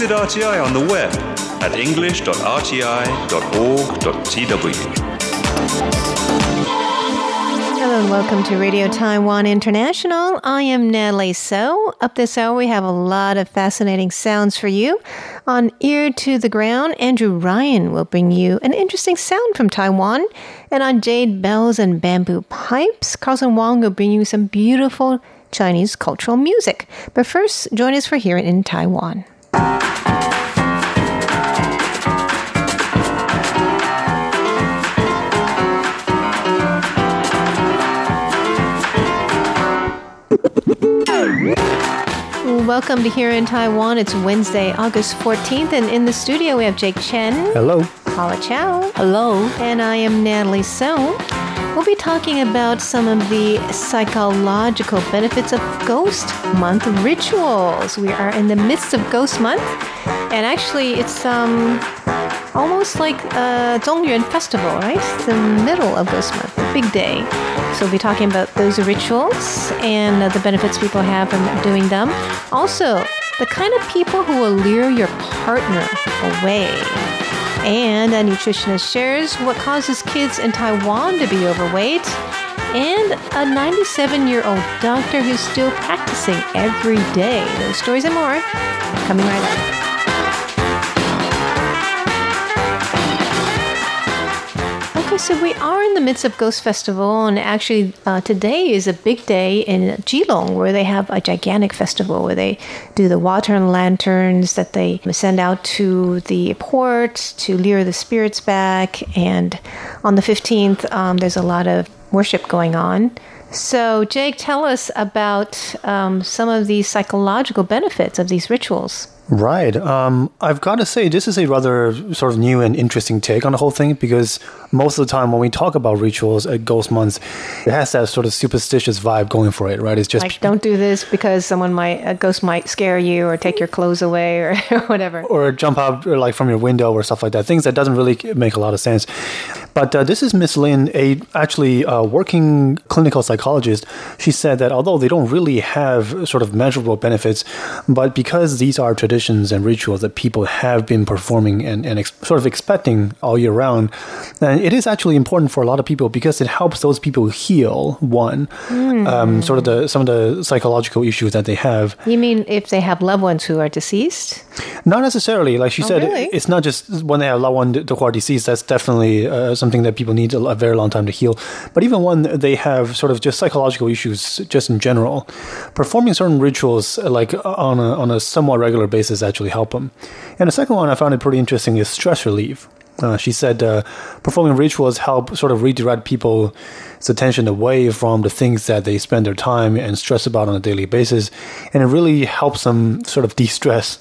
Visit RTI on the web at english.rti.org.tw. Hello and welcome to Radio Taiwan International. I am Natalie So. Up this hour, we have a lot of fascinating sounds for you. On Ear to the Ground, Andrew Ryan will bring you an interesting sound from Taiwan. And on Jade Bells and Bamboo Pipes, Carlson Wong will bring you some beautiful Chinese cultural music. But first, join us for Hearing in Taiwan. Welcome to Here in Taiwan. It's Wednesday, August 14th, and in the studio we have Jake Chen. Hello. Paula Chow. Hello. And I am Natalie So. We'll be talking about some of the psychological benefits of Ghost Month rituals. We are in the midst of Ghost Month, and actually, it's um almost like a Zhongyuan festival, right? It's the middle of Ghost Month, a big day. So we'll be talking about those rituals and uh, the benefits people have from doing them. Also, the kind of people who will lure your partner away. And a nutritionist shares what causes kids in Taiwan to be overweight. And a 97 year old doctor who's still practicing every day. Those stories and more coming right up. So we are in the midst of Ghost Festival, and actually, uh, today is a big day in Keelung where they have a gigantic festival where they do the water and lanterns that they send out to the port to lure the spirits back. And on the 15th, um, there's a lot of worship going on. So, Jake, tell us about um, some of the psychological benefits of these rituals. Right. Um, I've got to say, this is a rather sort of new and interesting take on the whole thing because most of the time when we talk about rituals at Ghost Months, it has that sort of superstitious vibe going for it, right? It's just like don't do this because someone might a ghost might scare you or take your clothes away or whatever, or jump out or like from your window or stuff like that. Things that doesn't really make a lot of sense. But uh, this is Miss Lin, a actually uh, working clinical psychologist. She said that although they don't really have sort of measurable benefits, but because these are traditions and rituals that people have been performing and, and ex- sort of expecting all year round, and it is actually important for a lot of people because it helps those people heal. One, mm. um, sort of the some of the psychological issues that they have. You mean if they have loved ones who are deceased? Not necessarily. Like she oh, said, really? it, it's not just when they have loved ones who are deceased. That's definitely uh, something that people need a, a, very long time to heal. But even when they have sort of just psychological issues, just in general, performing certain rituals like on a, on a somewhat regular basis actually help them. And the second one I found it pretty interesting is stress relief. Uh, she said uh, performing rituals help sort of redirect people's attention away from the things that they spend their time and stress about on a daily basis, and it really helps them sort of de-stress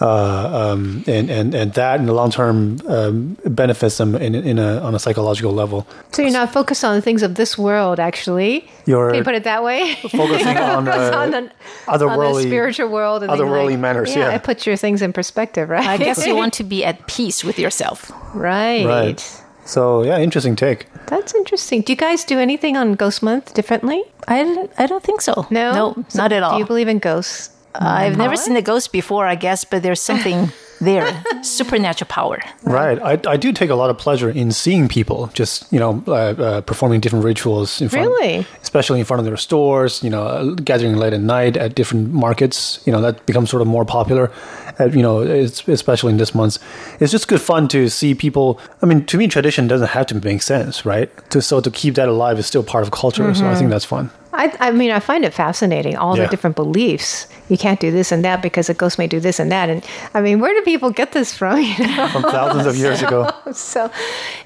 uh, um, and and and that in the long term um, benefits them in in a on a psychological level. So you're not focused on the things of this world, actually. You're Can you put it that way? Focusing on, uh, on the otherworldly spiritual world, and otherworldly like, manners. Yeah, Yeah, it puts your things in perspective, right? I guess you want to be at peace with yourself. right. Right. So yeah, interesting take. That's interesting. Do you guys do anything on Ghost Month differently? I, I don't think so. No, no, So not at all. Do you believe in ghosts? Uh, I've never seen a ghost before, I guess, but there's something there, supernatural power. Right. I, I do take a lot of pleasure in seeing people just, you know, uh, uh, performing different rituals in front, Really? especially in front of their stores, you know, uh, gathering late at night at different markets, you know, that becomes sort of more popular, uh, you know, it's, especially in this month. It's just good fun to see people. I mean, to me, tradition doesn't have to make sense, right? To, so to keep that alive is still part of culture. So I think that's fun. I, I mean, I find it fascinating, all the different beliefs. You can't do this and that because a ghost may do this and that. And I mean, where do people get this from? You know? From thousands of years ago. so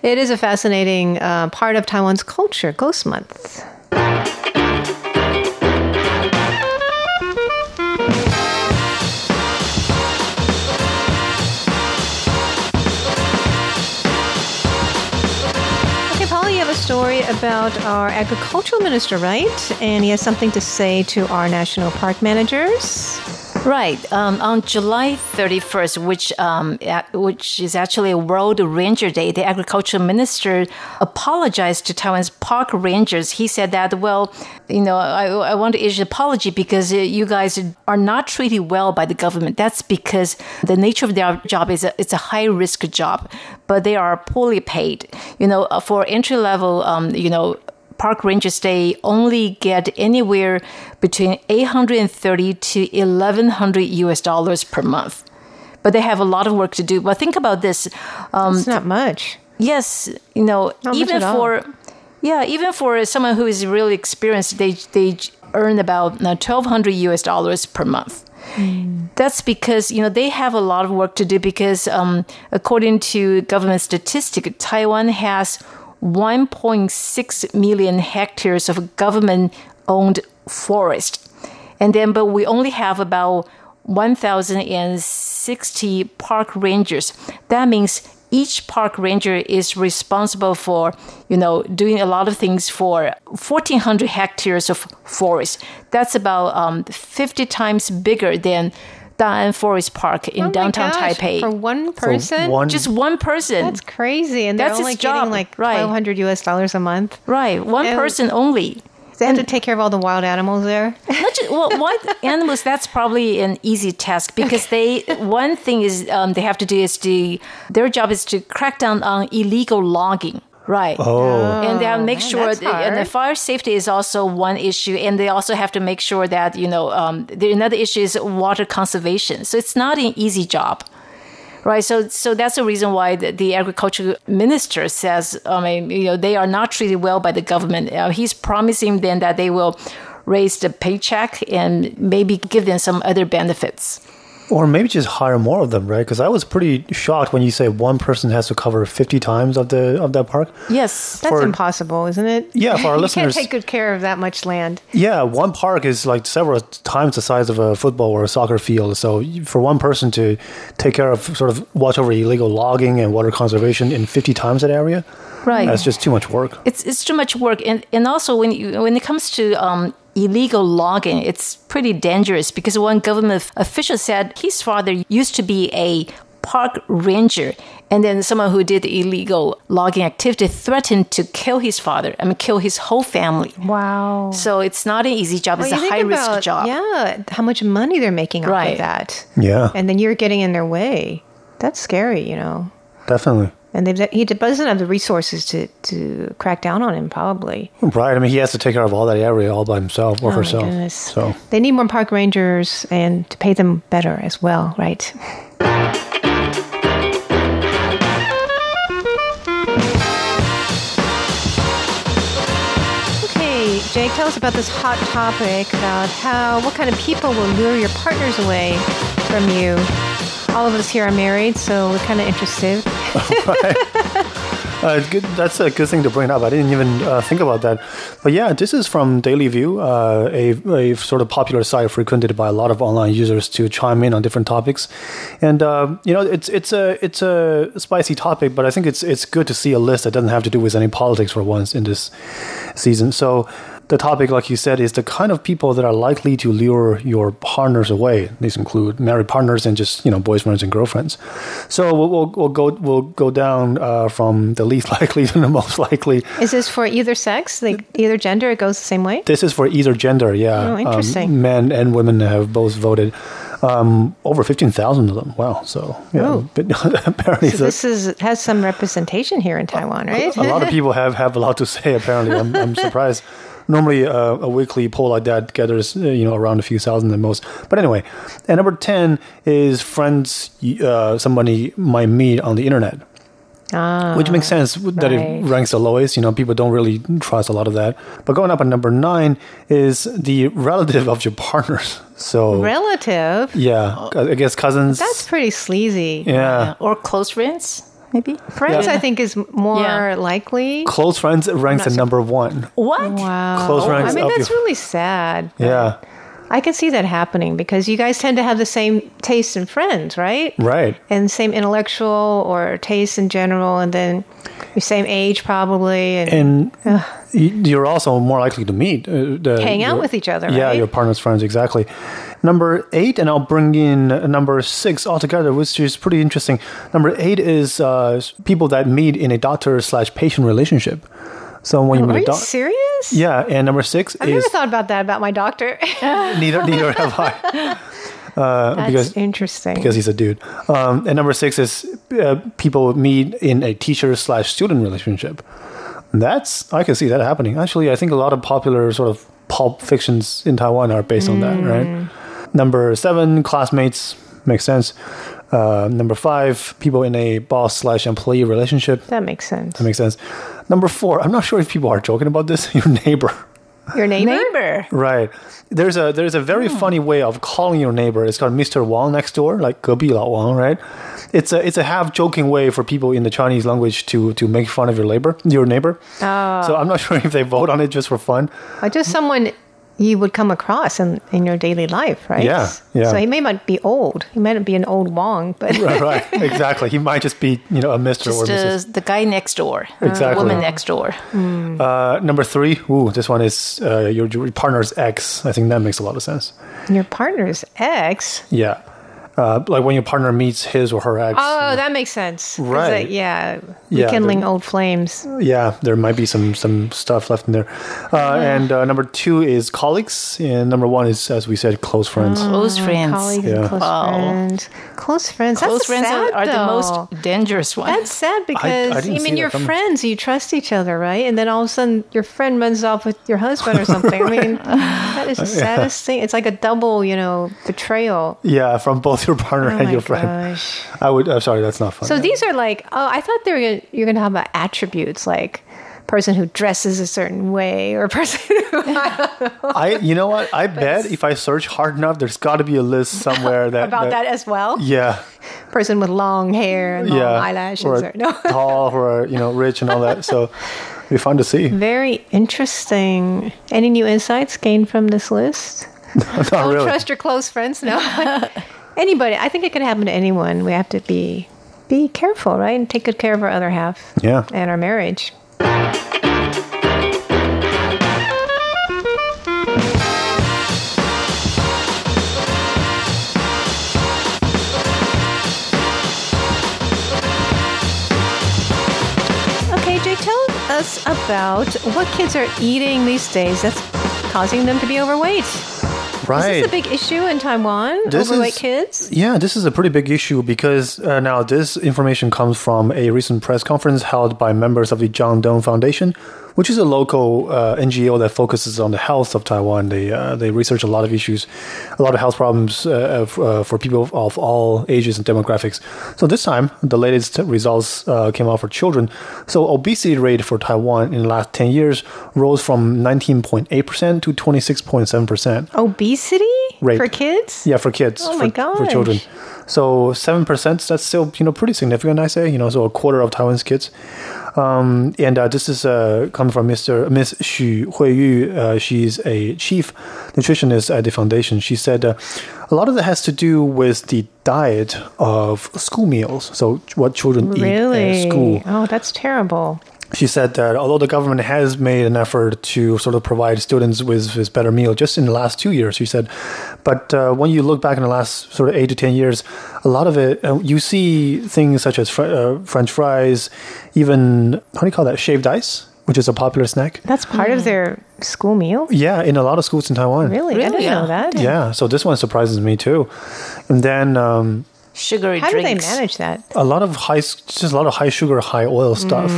it is a fascinating uh, part of Taiwan's culture, Ghost Month. Story about our agricultural minister, right? And he has something to say to our national park managers. Right. Um, on July 31st, which um, which is actually a World Ranger Day, the agriculture minister apologized to Taiwan's park rangers. He said that, well, you know, I, I want to issue an apology because uh, you guys are not treated well by the government. That's because the nature of their job is a, it's a high risk job, but they are poorly paid. You know, uh, for entry level, um, you know, park rangers they only get anywhere between 830 to 1100 US dollars per month. But they have a lot of work to do. But think about this. Um, It's not much. yes, you know, Not even all. for yeah, even for someone who is really experienced, they they earn about uh, 1200 US dollars per month. That's because you know they have a lot of work to do because um, according to government statistic, Taiwan has 1.6 million hectares of government-owned forest, and then but we only have about 1,060 park rangers. That means each park ranger is responsible for, you know, doing a lot of things for 1,400 hectares of forest. That's about um, 50 times bigger than Da'an Forest Park in Oh downtown gosh, Taipei. For one person? one- Just one person. That's crazy. And they're That's his only job, getting like right. 1200 US dollars a month. right, one And- person only. They have to take care of all the wild animals there. Just, well, wild animals. That's probably an easy task because they. One thing is um, they have to do is to their job is to crack down on illegal logging. Right. Oh. and they have to make man, sure that, and the fire safety is also one issue and they also have to make sure that you know um, the, another issue is water conservation. So it's not an easy job. Right? So so that's the reason why the, the agriculture minister says i mean you know they are not treated well by the government. Uh, he's promising them that they will raise the paycheck and maybe give them some other benefits Or maybe just hire more of them, right? Because I was pretty shocked when you say one person has to cover fifty times of the of that park. yes That's For- impossible, isn't it? Yeah, for our you listeners- can't take good care of that much land. Yeah, one park is like several times the size of a football or a soccer field. So for one person to take care of sort of watch over illegal logging and water conservation in fifty times that area, right that's just too much work. it's it's too much work and and also when you when it comes to um illegal logging it's pretty dangerous because one government official said his father used to be a park ranger and then someone who did illegal logging activity threatened to kill his father I mean kill his whole family Wow. so it's not an easy job Well, it's a think high risk job Yeah, how much money they're making off Right. of that. Yeah, And then you're getting in their way. That's scary, you know. definitely. And he doesn't have the resources to, to crack down on him, probably. Right. I mean, he has to take care of all that area all by himself or Oh, herself. goodness. So They need more park rangers and to pay them better as well, right? Okay, Jake, tell us about this hot topic about how what kind of people will lure your partners away from you. All of us here are married, so we're kind of interested. Uh, good, that's a good thing to bring up. I didn't even uh, think about that. But yeah, this is from Daily View, uh, a, a sort of popular site frequented by a lot of online users to chime in on different topics. And uh, you know, it's it's a it's a spicy topic, but I think it's it's good to see a list that doesn't have to do with any politics for once in this season. So. The topic, like you said, is the kind of people that are likely to lure your partners away. These include married partners and just you know boyfriends and girlfriends. So we'll, we'll, we'll go we'll go down uh, from the least likely to the most likely. Is this for either sex, like either gender? It goes the same way. This is for either gender. Yeah, Oh, interesting. Um, men and women have both voted. Um, over fifteen thousand of them. Wow. So yeah, Oh. but apparently So this is has some representation here in Taiwan, right? a lot of people have, have a lot to say. Apparently, I'm, I'm surprised. Normally, uh, a weekly poll like that gathers uh, you know around a few thousand at most. But anyway, and number ten is friends uh, somebody might meet on the internet. Ah, Which makes sense that right. it ranks the lowest. You know, people don't really trust a lot of that. But going up at number nine is the relative of your partners. So relative. yeah, I guess cousins. That's pretty sleazy. yeah. or close friends maybe Friends, Yeah. I think, is more Yeah. likely. Close friends ranks at number one. what Wow. Close friends I mean, that's your- really sad. Yeah, I can see that happening because you guys tend to have the same taste in friends, right? right. And same intellectual or taste in general, and then your same age probably. And, And y- you're also more likely to meet. Uh, the, Hang out your- with each other, Yeah, right? your partner's friends, exactly. Number eight, and I'll bring in number six altogether, which is pretty interesting. Number eight is uh, people that meet in a doctor slash patient relationship. So when you Are meet a doctor. serious? Yeah, and number six I've is never thought about that about my doctor. neither neither have I. That's because- interesting. because he's a dude. Um, and number six is uh, people meet in a teacher slash student relationship. That's I can see that happening. Actually, I think a lot of popular sort of pulp fictions in Taiwan are based on that, right? Number seven, classmates makes sense. Uh, number five, people in a boss slash employee relationship. that makes sense. That makes sense. Number four, I'm not sure if people are joking about this. Your neighbor. Your neighbor? Neighbor. Right. There's a there's a very funny way of calling your neighbor. It's called Mr. Wang next door, like 隔壁老王, right? It's a it's a half joking way for people in the Chinese language to to make fun of your neighbor, your neighbor. Oh. So I'm not sure if they vote on it just for fun. Or just someone you would come across in, in your daily life, right? Yeah, yeah. So he may not be old. He might not be an old Wong, but right, right. Exactly. He might just be, you know, a Mr. or Just Mrs. uh, the guy next door. Exactly. Woman next door. Uh, number three. Ooh, this one is uh, your, your partner's ex. I think that makes a lot of sense. your partner's ex. Yeah. Uh, like when your partner meets his or her ex. Oh, that makes sense. Right. uh, yeah. Yeah, Rekindling they're- old flames. yeah, there might be some some stuff left in there. Uh, and uh, number two is colleagues, and number one is, as we said, close friends. Close friends. Colleagues Yeah. and close Wow. friends. Close friends. Close That's friends sad, are, are the most dangerous ones. That's sad because I, didn't mean that you're friends, you trust each other, right? And then all of a sudden your friend runs off with your husband or something. I mean, that is the saddest thing. It's like a double, you know, betrayal. Yeah, from both your partner Oh and my your friend. gosh. I would. I'm sorry, that's not funny. So these are like, oh, I thought they were gonna, you're going to have attributes like person who dresses a certain way or person who I, you know what? I bet if I search hard enough, there's got to be a list somewhere that about that as well. Yeah, Person with long hair and long yeah. eyelashes or or no. tall, or you know, rich and all that. So it'd be fun to see. Very interesting. Any new insights gained from this list? not Don't really. trust your close friends. No. Anybody. I think it could happen to anyone. We have to be be careful, right? And take good care of our other half. Yeah. And our marriage. Okay, Jake, tell us about what kids are eating these days that's causing them to be overweight. Right. Is this a big issue in Taiwan? This overweight is- kids? Yeah, this is a pretty big issue because uh, now this information comes from a recent press conference held by members of the John Tung Foundation, which is a local uh, NGO that focuses on the health of Taiwan. They uh, they research a lot of issues, a lot of health problems uh, uh, for people of, all ages and demographics. So this time, the latest results uh, came out for children. So obesity rate for Taiwan in the last ten years rose from 19.8% to 26.7%. Obesity Rate. for kids? Yeah, for kids. Oh my for, for children. So seven percent. That's still you know pretty significant. I say you know so a quarter of Taiwan's kids. Um, and uh, this is uh, coming from Mr. Miss Xu Huiyu. Uh, she's a chief nutritionist at the foundation. She said uh, a lot of that has to do with the diet of school meals. So what children eat at school. Oh, that's terrible. She said that although the government has made an effort to sort of provide students with, with better meal just in the last two years, she said, but uh, when you look back in the last sort of eight to ten years, a lot of it uh, you see things such as fr- uh, French fries, even how do you call that shaved ice, which is a popular snack. That's part of their school meal? Yeah, in a lot of schools in Taiwan. Really? I didn't know Yeah. that. Yeah, so this one surprises me too. And then um, Sugary How do they manage that? a lot of high, just a lot of high sugar, high oil stuff.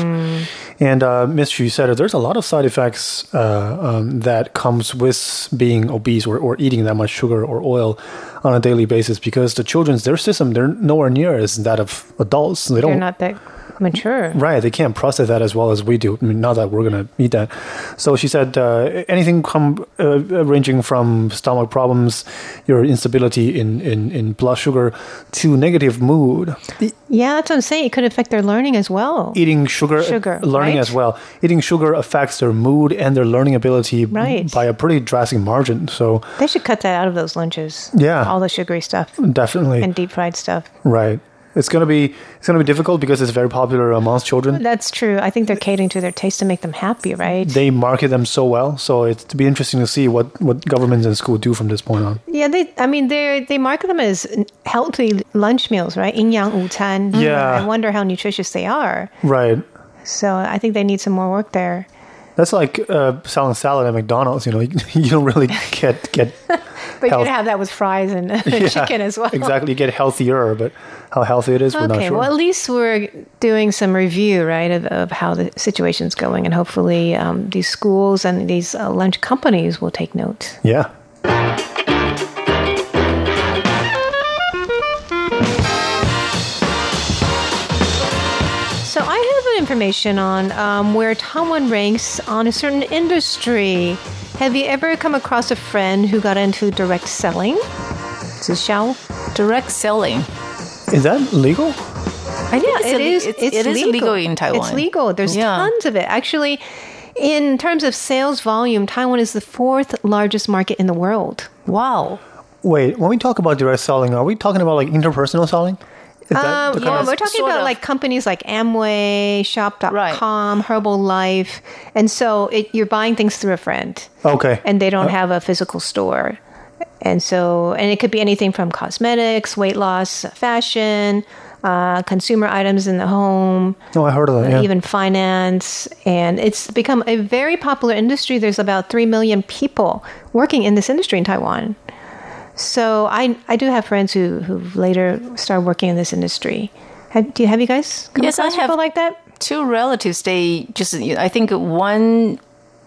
And uh, Miss Xu said that there's a lot of side effects uh, um, that comes with being obese or, or eating that much sugar or oil on a daily basis because the children's their system they're nowhere near as that of adults. They They're don't not that mature. Right, they can't process that as well as we do. I mean, not that we're going to eat that. So she said uh, anything come uh, ranging from stomach problems, your instability in, in, in blood sugar, to negative mood. Yeah, that's what I'm saying. It could affect their learning as well. Eating sugar, Sugar, learning right? as well. Eating sugar affects their mood and their learning ability Right. by a pretty drastic margin. So They should cut that out of those lunches. Yeah. All the sugary stuff definitely, and deep fried stuff. right. It's gonna be it's gonna be difficult because it's very popular amongst children. That's true. I think they're catering to their taste to make them happy, right? They market them so well, so it's to be interesting to see what what governments and school do from this point on. Yeah, they. I mean, they they market them as healthy lunch meals, right? In yang. Yeah. I wonder how nutritious they are. Right. So I think they need some more work there. That's like uh, selling salad at McDonald's. You know, you, you don't really get get But Health. you can have that with fries and Yeah, chicken as well. Exactly, you get healthier, but how healthy it is, we're not Okay, sure. well, at least we're doing some review, right, of, of how the situation's going, and hopefully um, these schools and these uh, lunch companies will take note. yeah. Information on um, where Taiwan ranks on a certain industry. Have you ever come across a friend who got into direct selling? Xiao? Direct selling. Is that legal? Yeah, it is. It's, it's, it is legal. legal in Taiwan. It's legal. There's Yeah. tons of it. Actually, in terms of sales volume, Taiwan is the fourth largest market in the world. Wow. Wait, when we talk about direct selling, are we talking about like interpersonal selling? Is that Um, yeah, of- we're talking about of. like companies like Amway, Shop.com, Herbalife, and so it, you're buying things through a friend, okay. and they don't have a physical store, and so and it could be anything from cosmetics, weight loss, fashion, uh, consumer items in the home, oh, I heard of that. Yeah. even finance, and it's become a very popular industry. There's about three million people working in this industry in Taiwan. So I I do have friends who who later started working in this industry. Have, do you have you guys come Yes, I have. people like that? Two relatives, they just, I think one,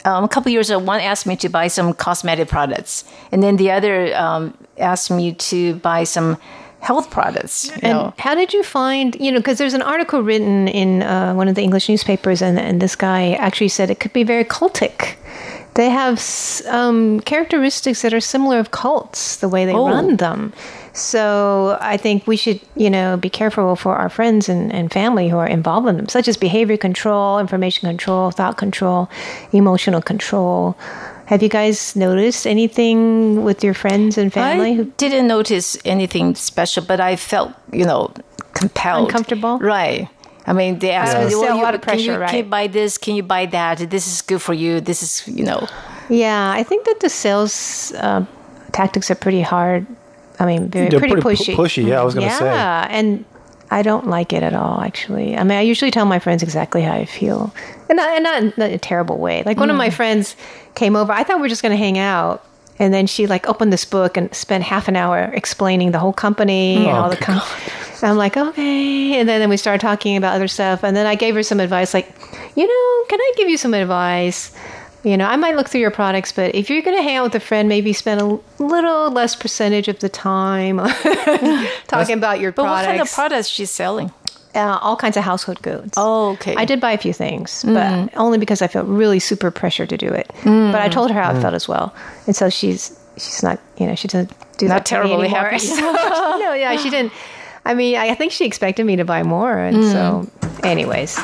um, a couple years ago, one asked me to buy some cosmetic products. And then the other um, asked me to buy some health products. And know. how did you find, you know, because there's an article written in uh, one of the English newspapers, and, and this guy actually said it could be very cultic. They have um, characteristics that are similar of cults, the way they Oh. run them. So I think we should, you know, be careful for our friends and, and family who are involved in them, such as behavior control, information control, thought control, emotional control. Have you guys noticed anything with your friends and family? I who didn't notice anything special, but I felt, you know, compelled. Uncomfortable? Right. I mean, they asked Yeah. me, Still well, a you, lot of can, you, pressure, can you buy this? Can you buy that? This is good for you. This is, you know. Yeah, I think that the sales uh, tactics are pretty hard. I mean, very They're pretty, pretty pu- pushy. pushy, yeah, I was gonna yeah, say. and I don't like it at all. Actually, I mean, I usually tell my friends exactly how I feel, and not, and not in a terrible way. Like one of Mm. my friends came over. I thought we were just going to hang out. And then she like opened this book and spent half an hour explaining the whole company and Oh, all the good com- and I'm like, okay. And then, then we started talking about other stuff. And then I gave her some advice, like, you know, can I give you some advice? You know, I might look through your products, but if you're going to hang out with a friend, maybe spend a little less percentage of the time talking about your But products. what kind of products she's selling? uh, all kinds of household goods. Oh, okay. I did buy a few things, mm. but only because I felt really super pressure to do it. Mm. But I told her how I mm. felt as well, and so she's she's not you know she doesn't do Not that to me terribly anymore. happy. So, no, yeah, she didn't. I mean, I think she expected me to buy more, and so, anyways,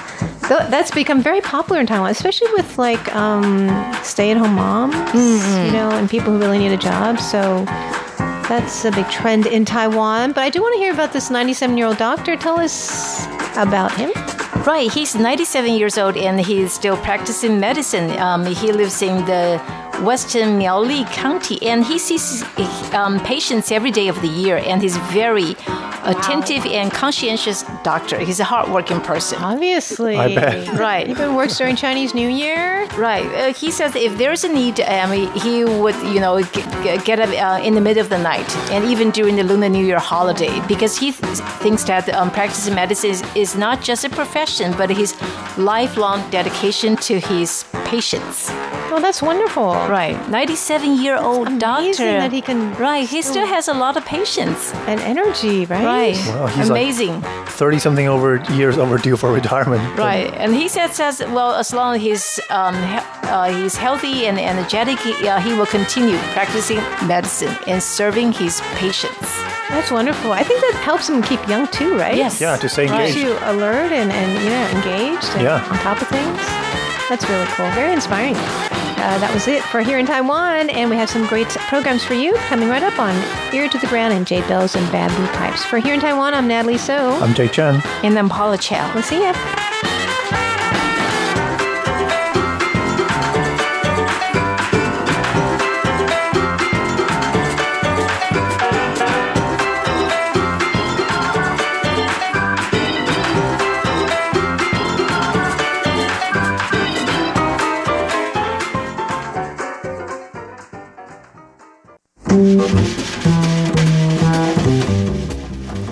th- that's become very popular in Taiwan, especially with like um, stay-at-home moms, you know, and people who really need a job. So. That's a big trend in Taiwan, but I do want to hear about this 97 year old doctor. Tell us about him. Right, he's 97 years old and he's still practicing medicine. Um, he lives in the western Miaoli County and he sees um, patients every day of the year and he's very attentive and conscientious doctor. He's a hardworking person. Obviously. I bet. Right. He even works during Chinese New Year. Right. Uh, he says if there's a need, um, he would, you know, g- g- get up uh, in the middle of the night and even during the Lunar New Year holiday because he th- thinks that um, practicing medicine is, is not just a profession, but his lifelong dedication to his patients. Well, that's wonderful. Right. 97 year old doctor. that he can Right. He still has a lot of patience. And energy, right? Right. Wow, he's Amazing. Thirty something over years overdue for retirement. Right, and he said, says, well, as long as he's um, he- uh, he's healthy and energetic, he, uh, he will continue practicing medicine and serving his patients. That's wonderful. I think that helps him keep young too, right? Yes. Yeah, to stay Right. engaged. Keeps you alert and, and you know, engaged and Yeah. on top of things. That's really cool. Very inspiring. Uh, that was it for here in Taiwan. And we have some great programs for you coming right up on Ear to the Ground and Jade Bells and Bamboo Pipes. For here in Taiwan, I'm Natalie So. I'm Jay Chen. And I'm Paula Chow. We'll see ya.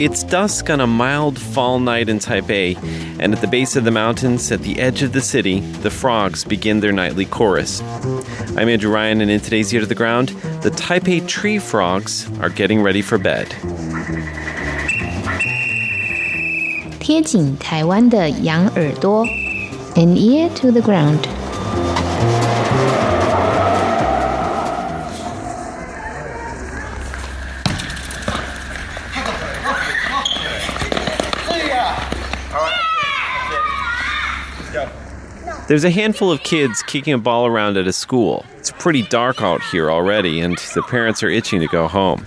It's dusk on a mild fall night in Taipei, and at the base of the mountains, at the edge of the city, the frogs begin their nightly chorus. I'm Andrew Ryan, and in today's Ear to the Ground, the Taipei tree frogs are getting ready for bed. 贴紧台湾的羊耳朵 and ear to the ground. There's a handful of kids kicking a ball around at a school. It's pretty dark out here already, and the parents are itching to go home.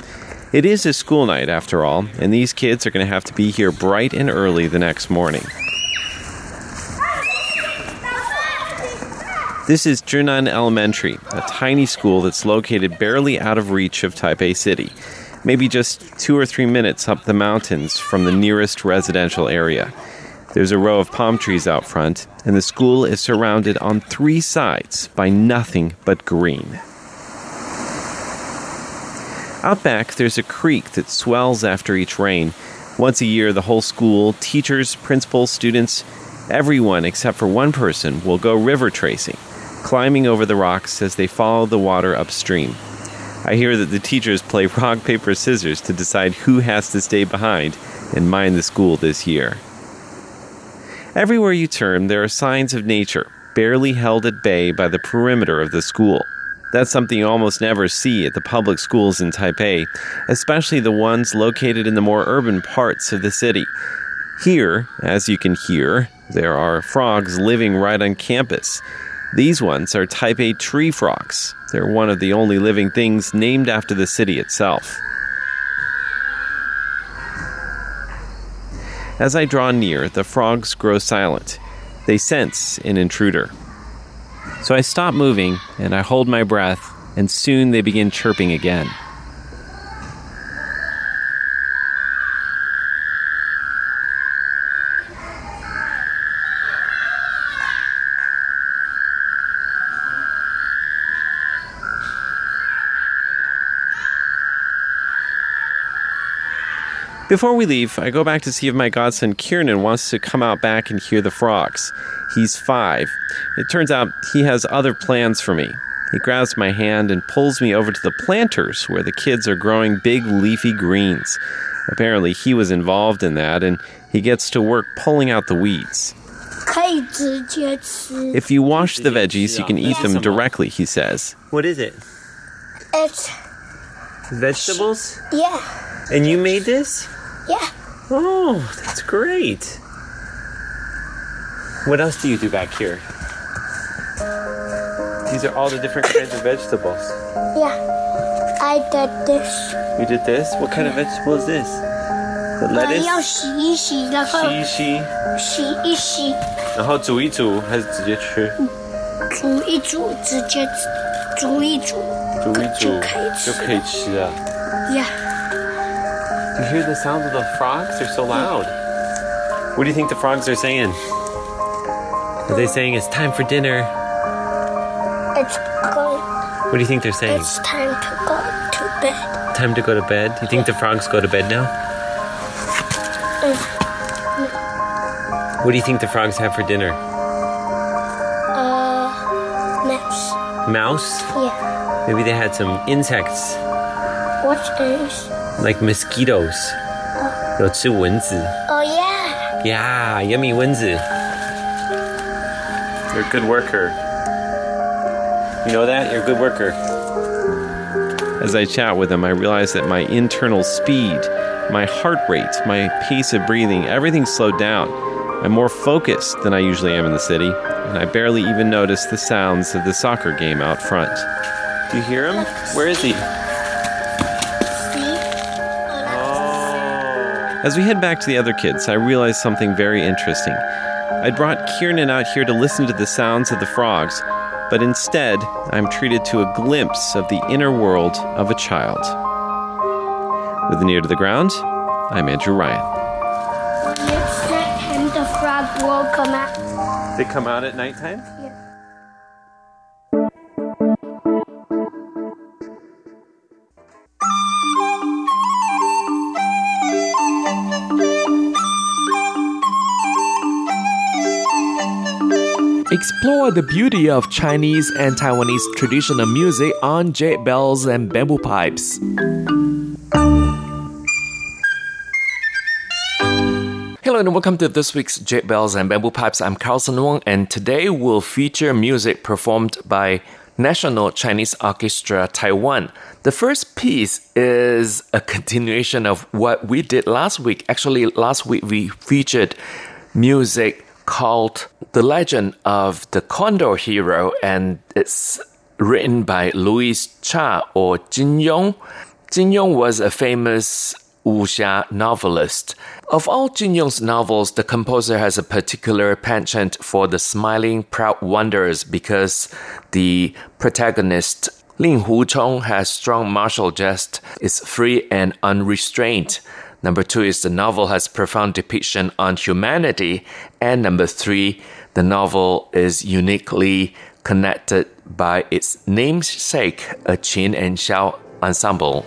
It is a school night, after all, and these kids are going to have to be here bright and early the next morning. This is Zhinan Elementary, a tiny school that's located barely out of reach of Taipei City, maybe just two or three minutes up the mountains from the nearest residential area. There's a row of palm trees out front, and the school is surrounded on three sides by nothing but green. Out back, there's a creek that swells after each rain. Once a year, the whole school, teachers, principals, students, everyone except for one person will go river tracing, climbing over the rocks as they follow the water upstream. I hear that the teachers play rock, paper, scissors to decide who has to stay behind and mind the school this year. Everywhere you turn, there are signs of nature, barely held at bay by the perimeter of the school. That's something you almost never see at the public schools in Taipei, especially the ones located in the more urban parts of the city. Here, as you can hear, there are frogs living right on campus. These ones are Taipei tree frogs. They're one of the only living things named after the city itself. As I draw near, the frogs grow silent. They sense an intruder. So I stop moving and I hold my breath, and soon they begin chirping again. Before we leave, I go back to see if my godson Kiernan wants to come out back and hear the frogs. He's five. It turns out he has other plans for me. He grabs my hand and pulls me over to the planters where the kids are growing big leafy greens. Apparently, he was involved in that and he gets to work pulling out the weeds. If you wash the veggies, you can eat them directly, he says. What is it? It's Vegetables? yeah, And you made this? yeah. Oh, that's great. What else do you do back here? These are all the different kinds of vegetables. Yeah, I did this. You did this? What kind of vegetable is this? The 呃，要 lettuce? 洗一洗，然后洗一洗，洗一洗，然后煮一煮，还是直接吃？煮一煮，直接煮一煮，煮一煮就可以吃就可以吃了。 Yeah, You hear the sound of the frogs? They're so loud. What do you think the frogs are saying? Are they saying it's time for dinner? it's going. What do you think they're saying? It's time to go to bed. Time to go to bed? You think the frogs go to bed now? What do you think the frogs have for dinner? Uh, mouse. Mouse? Yeah. Maybe they had some insects, What is? like mosquitoes. 有吃蚊子. Oh yeah. Yeah, yummy 蚊子. You're a good worker. You know that? You're a good worker. As I chat with him, I realize that my internal speed, my heart rate, my pace of breathing, everything's slowed down. I'm more focused than I usually am in the city, and I barely even notice the sounds of the soccer game out front. Do you hear him? Where is he? As we head back to the other kids, I realized something very interesting. I'd brought Kiernan out here to listen to the sounds of the frogs, but instead, I'm treated to a glimpse of the inner world of a child. With an ear to the ground, I'm Andrew Ryan. Time the frog will come out. They come out at nighttime? Explore the beauty of Chinese and Taiwanese traditional music on jade bells and bamboo pipes. Hello and welcome to this week's Jade Bells and Bamboo Pipes. I'm Carlson Wong, and today we'll feature music performed by National Chinese Orchestra Taiwan. The first piece is a continuation of what we did last week. Actually, last week we featured music called The Legend of the Condor Hero, and it's written by Louis Cha or Jin Yong. Jin Yong was a famous wuxia novelist. Of all Jin Yong's novels, the composer has a particular penchant for the smiling, proud wanderers because the protagonist Ling Hu Chong has strong martial jest, is free and unrestrained. Number two is the novel has profound depiction on humanity. And number three, the novel is uniquely connected by its namesake, a Qin and Xiao ensemble.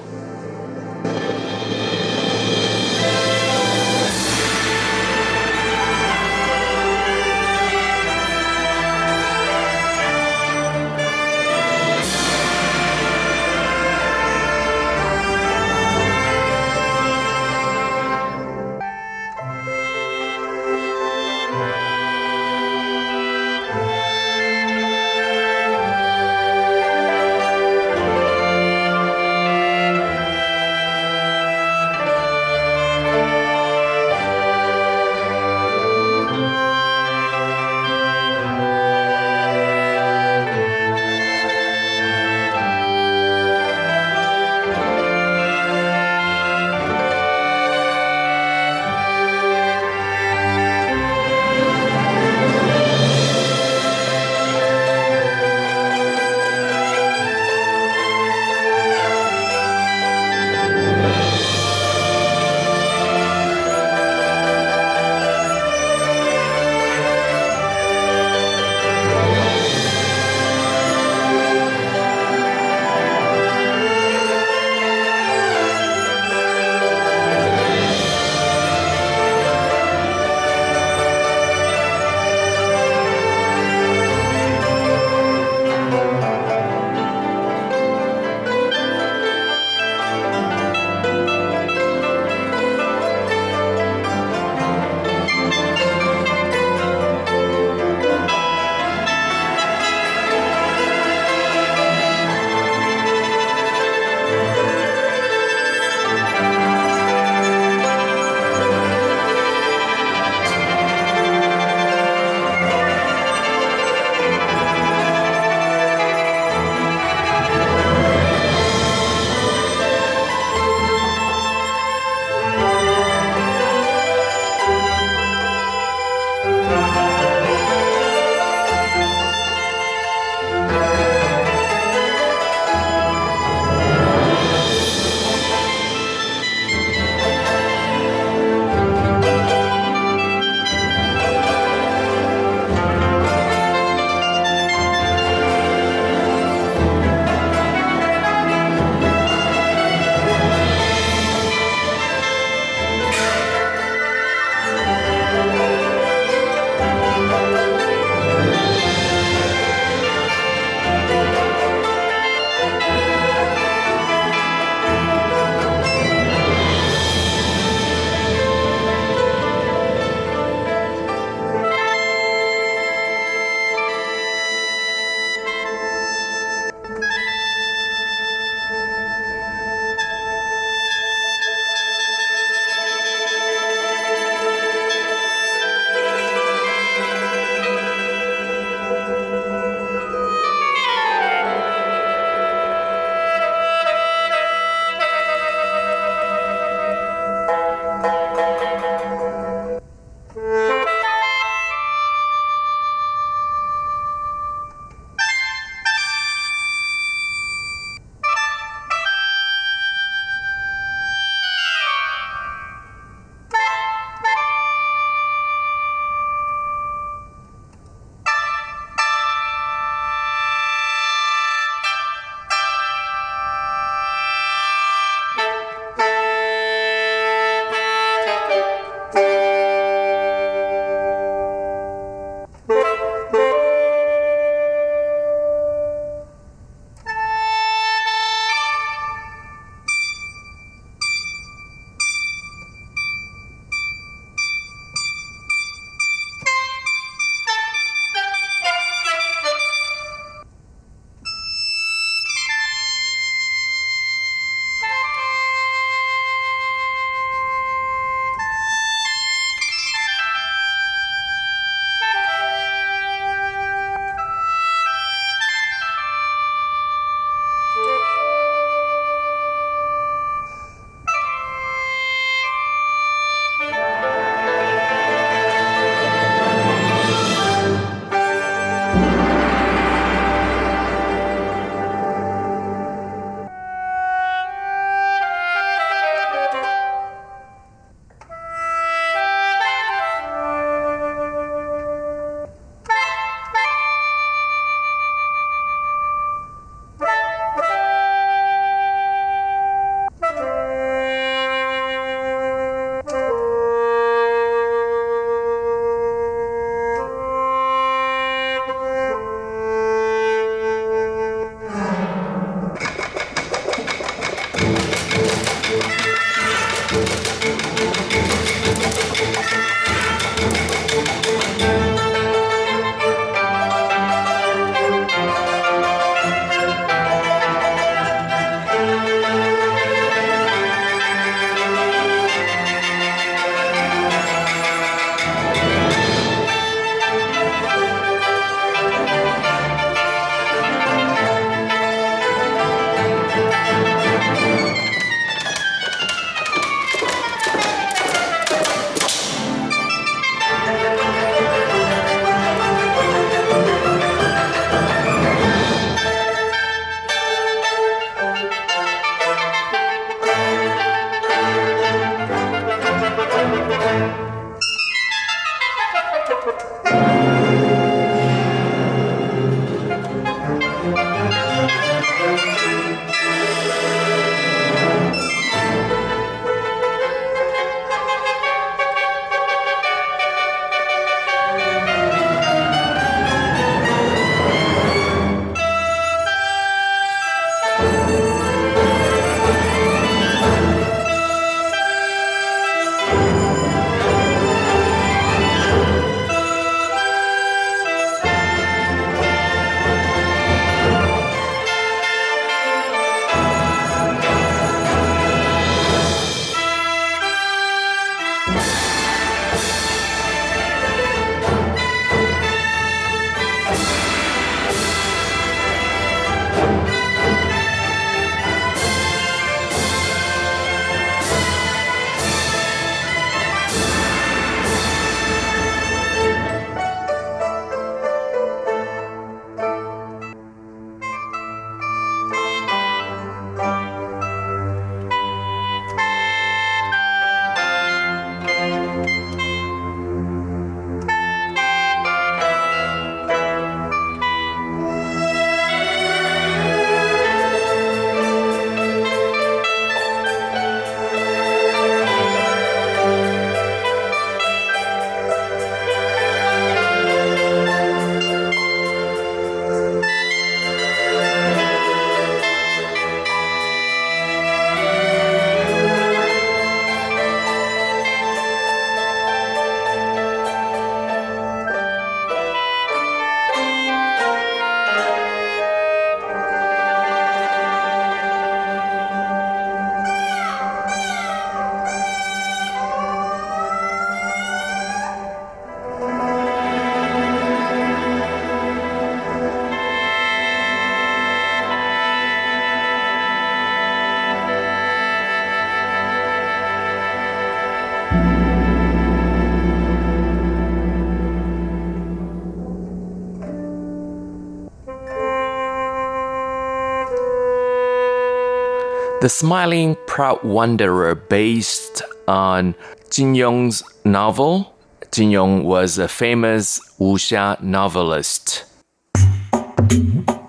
The Smiling Proud Wanderer, based on Jin Yong's novel. Jin Yong was a famous wuxia novelist.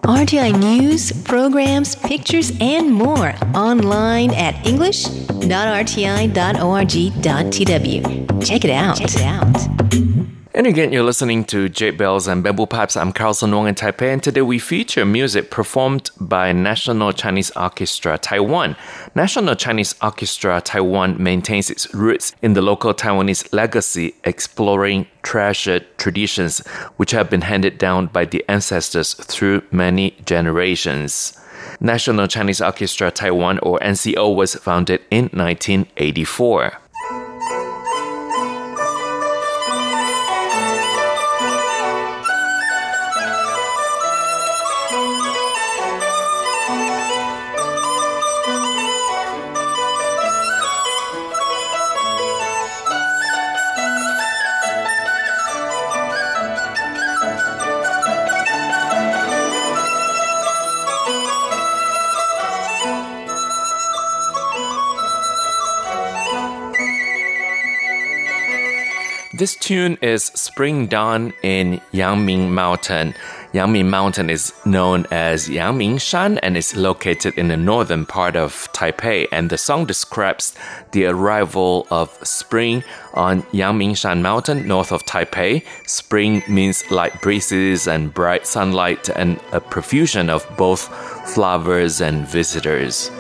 RTI news, programs, pictures, and more online at english.rti.org.tw. Check it out. Check it out. And again, you're listening to Jade Bells and Bamboo Pipes. I'm Carlson Wong in Taipei, and today we feature music performed by National Chinese Orchestra Taiwan. National Chinese Orchestra Taiwan maintains its roots in the local Taiwanese legacy, exploring treasured traditions which have been handed down by the ancestors through many generations. National Chinese Orchestra Taiwan, or NCO, was founded in 1984. This tune is Spring Dawn in Yangming Mountain. Yangming Mountain is known as Yangming Shan and is located in the northern part of Taipei. And the song describes the arrival of spring on Yangming Shan Mountain north of Taipei. Spring means light breezes and bright sunlight and a profusion of both flowers and visitors.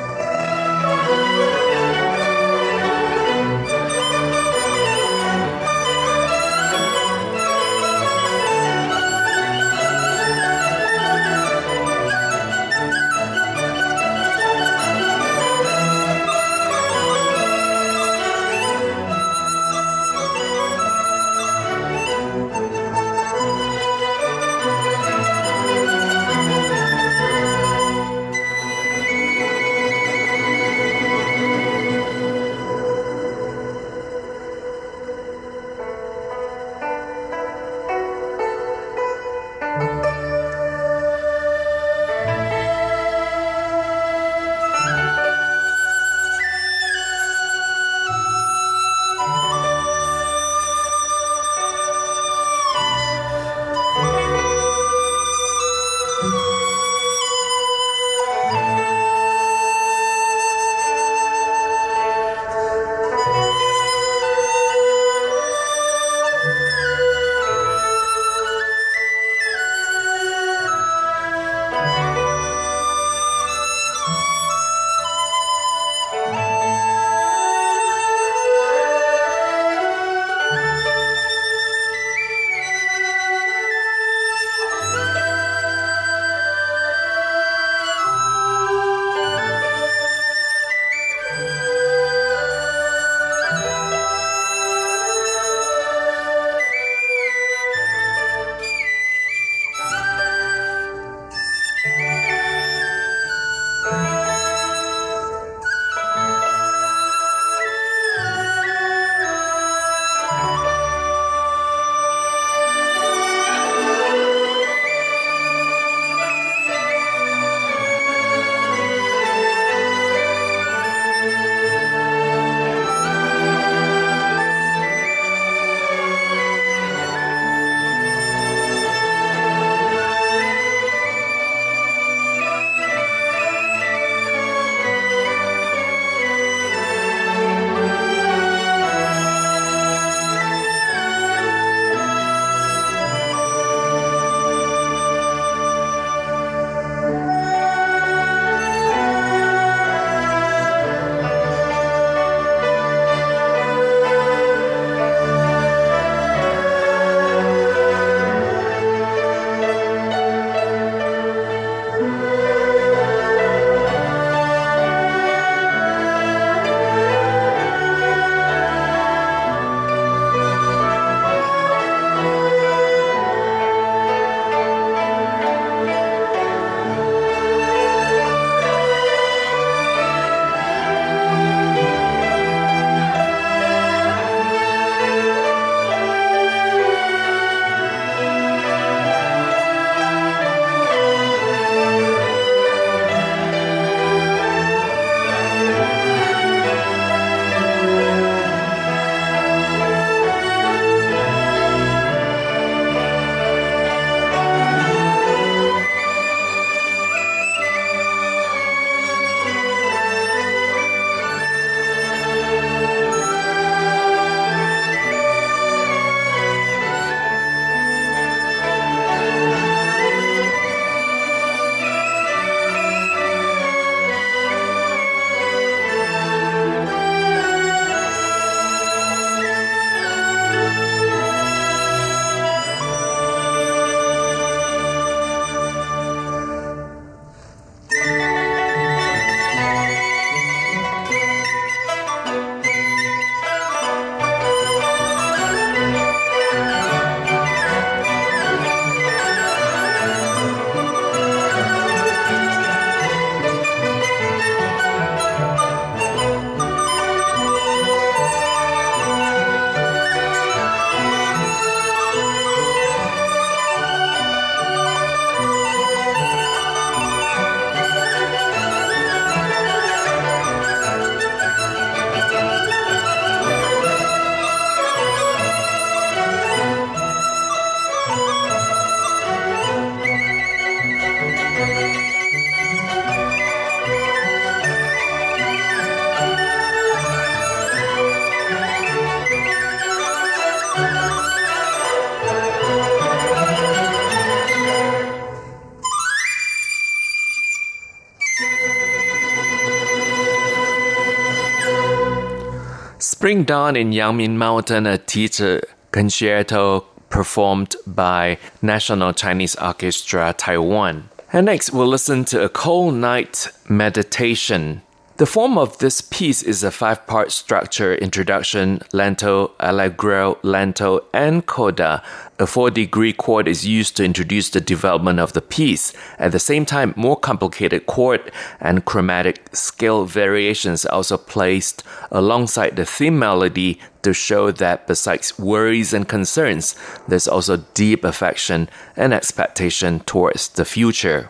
Spring Dawn in Yangming Mountain, a teacher concerto performed by National Chinese Orchestra Taiwan. And next, we'll listen to a cold night meditation the form of this piece is a five part structure introduction, lento, allegro, lento, and coda. A four degree chord is used to introduce the development of the piece. At the same time, more complicated chord and chromatic scale variations are also placed alongside the theme melody to show that besides worries and concerns, there's also deep affection and expectation towards the future.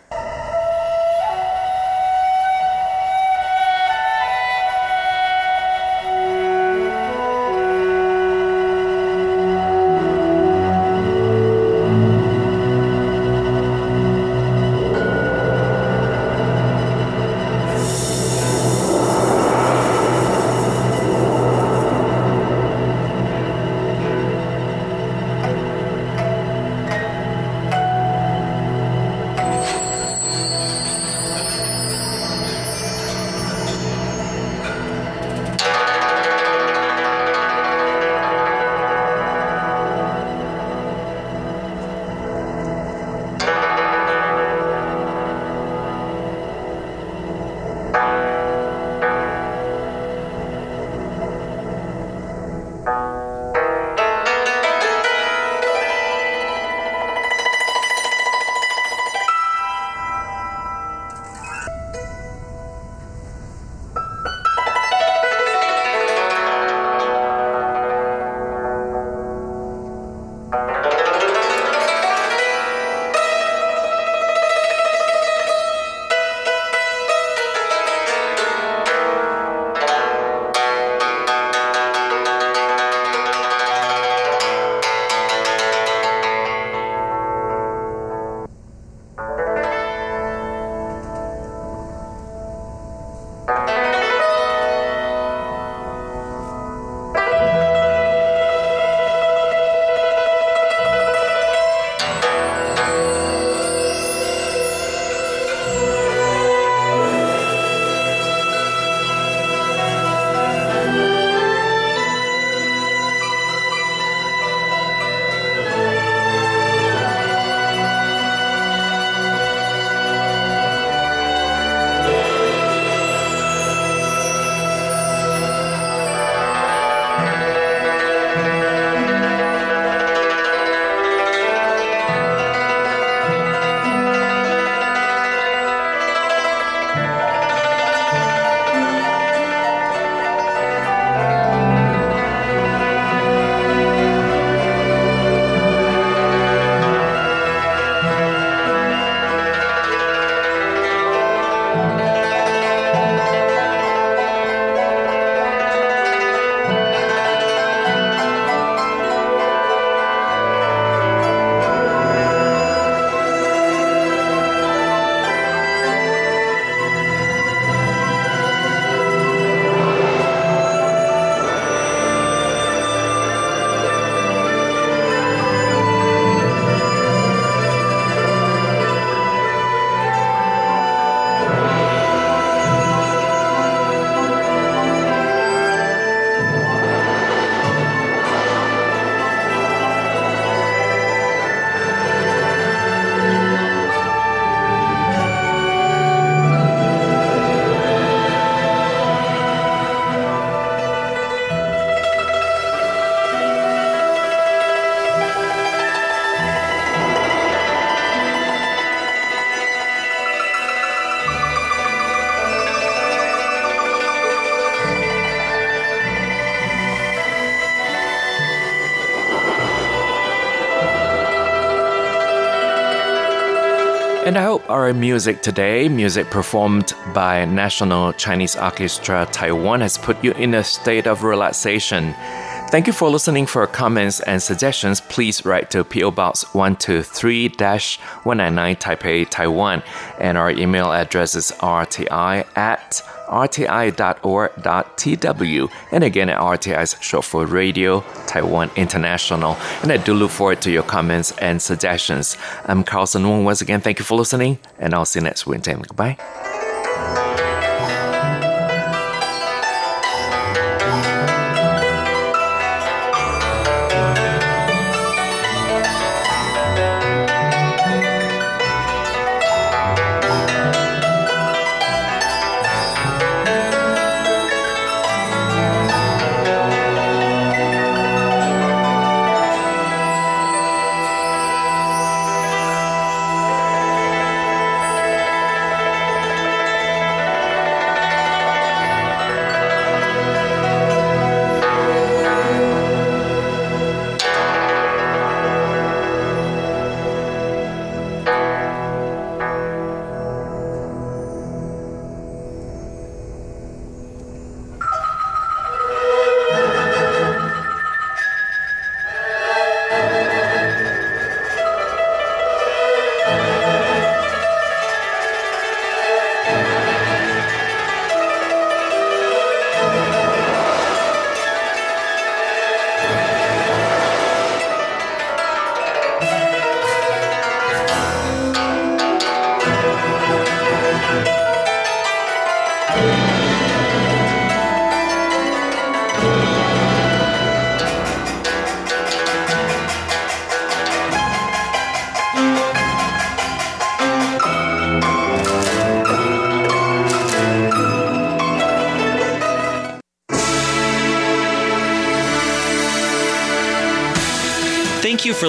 And I hope our music today, music performed by National Chinese Orchestra Taiwan, has put you in a state of relaxation. Thank you for listening. For comments and suggestions, please write to PO Box 123 199 Taipei, Taiwan. And our email address is rti at rti.org.tw. And again, RTI is short for Radio Taiwan International. And I do look forward to your comments and suggestions. I'm Carlson Wong. Once again, thank you for listening, and I'll see you next Wednesday. Goodbye. For